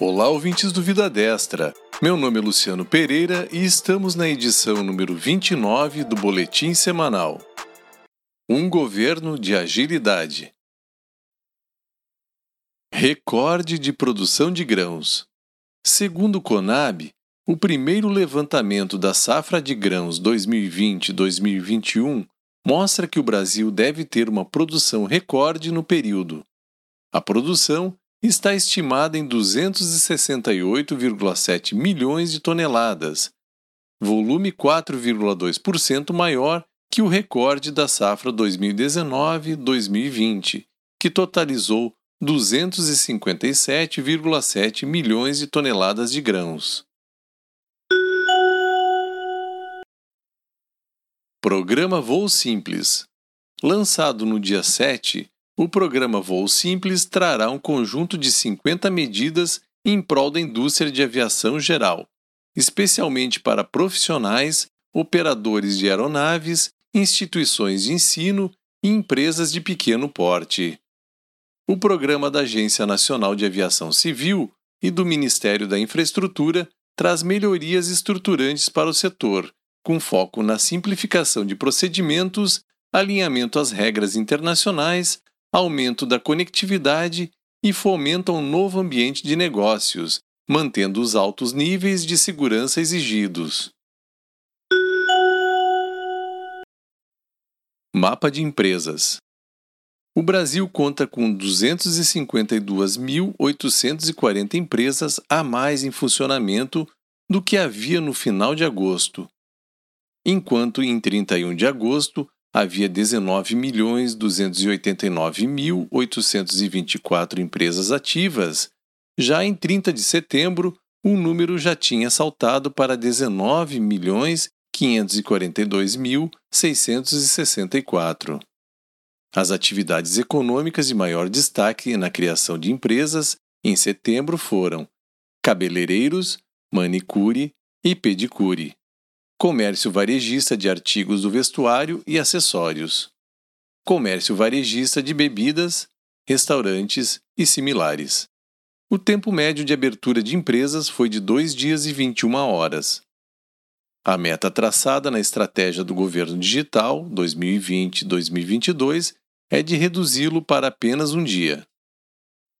Olá, ouvintes do Vida Destra. Meu nome é Luciano Pereira e estamos na edição número 29 do Boletim Semanal. Um governo de agilidade. Recorde de produção de grãos. Segundo o Conab, o primeiro levantamento da safra de grãos 2020-2021 mostra que o Brasil deve ter uma produção recorde no período. A produção está estimada em 268,7 milhões de toneladas, volume 4,2% maior que o recorde da safra 2019-2020, que totalizou 257,7 milhões de toneladas de grãos. Programa Voo Simples. Lançado no dia 7, o programa Voo Simples trará um conjunto de 50 medidas em prol da indústria de aviação geral, especialmente para profissionais, operadores de aeronaves, instituições de ensino e empresas de pequeno porte. O programa da Agência Nacional de Aviação Civil e do Ministério da Infraestrutura traz melhorias estruturantes para o setor, com foco na simplificação de procedimentos, alinhamento às regras internacionais, aumento da conectividade e fomenta um novo ambiente de negócios, mantendo os altos níveis de segurança exigidos. Mapa de empresas. O Brasil conta com 252.840 empresas a mais em funcionamento do que havia no final de agosto, enquanto em 31 de agosto havia 19.289.824 empresas ativas. Já em 30 de setembro, o número já tinha saltado para 19.542.664. As atividades econômicas de maior destaque na criação de empresas em setembro foram cabeleireiros, manicure e pedicure comércio varejista de artigos do vestuário e acessórios, comércio varejista de bebidas, restaurantes e similares. O tempo médio de abertura de empresas foi de 2 dias e 21 horas. A meta traçada na estratégia do governo digital 2020-2022 é de reduzi-lo para apenas um dia.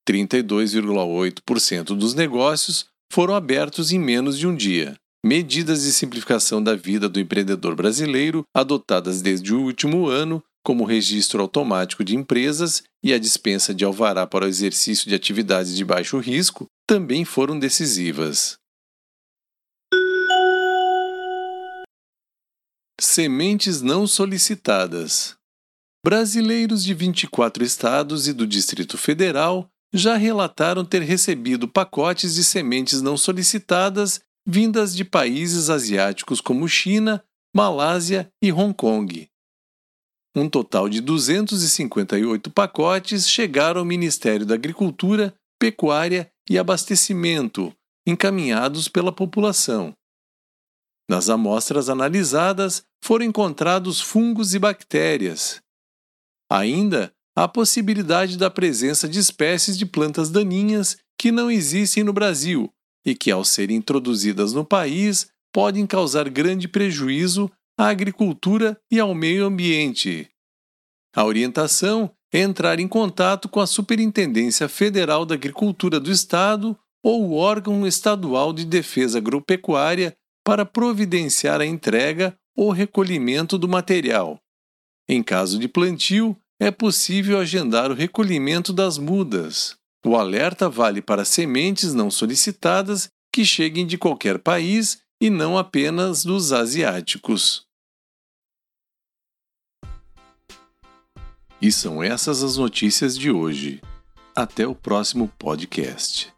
32,8% dos negócios foram abertos em menos de um dia medidas de simplificação da vida do empreendedor brasileiro adotadas desde o último ano, como o registro automático de empresas e a dispensa de alvará para o exercício de atividades de baixo risco, também foram decisivas. Sementes não solicitadas. Brasileiros de 24 estados e do Distrito Federal já relataram ter recebido pacotes de sementes não solicitadas vindas de países asiáticos como China, Malásia e Hong Kong. Um total de 258 pacotes chegaram ao Ministério da Agricultura, Pecuária e Abastecimento, encaminhados pela população. Nas amostras analisadas foram encontrados fungos e bactérias. Ainda há a possibilidade da presença de espécies de plantas daninhas que não existem no Brasil e que, ao serem introduzidas no país, podem causar grande prejuízo à agricultura e ao meio ambiente. A orientação é entrar em contato com a Superintendência Federal da Agricultura do Estado ou o órgão estadual de defesa agropecuária para providenciar a entrega ou recolhimento do material. Em caso de plantio, é possível agendar o recolhimento das mudas. O alerta vale para sementes não solicitadas que cheguem de qualquer país e não apenas dos asiáticos. E são essas as notícias de hoje. Até o próximo podcast.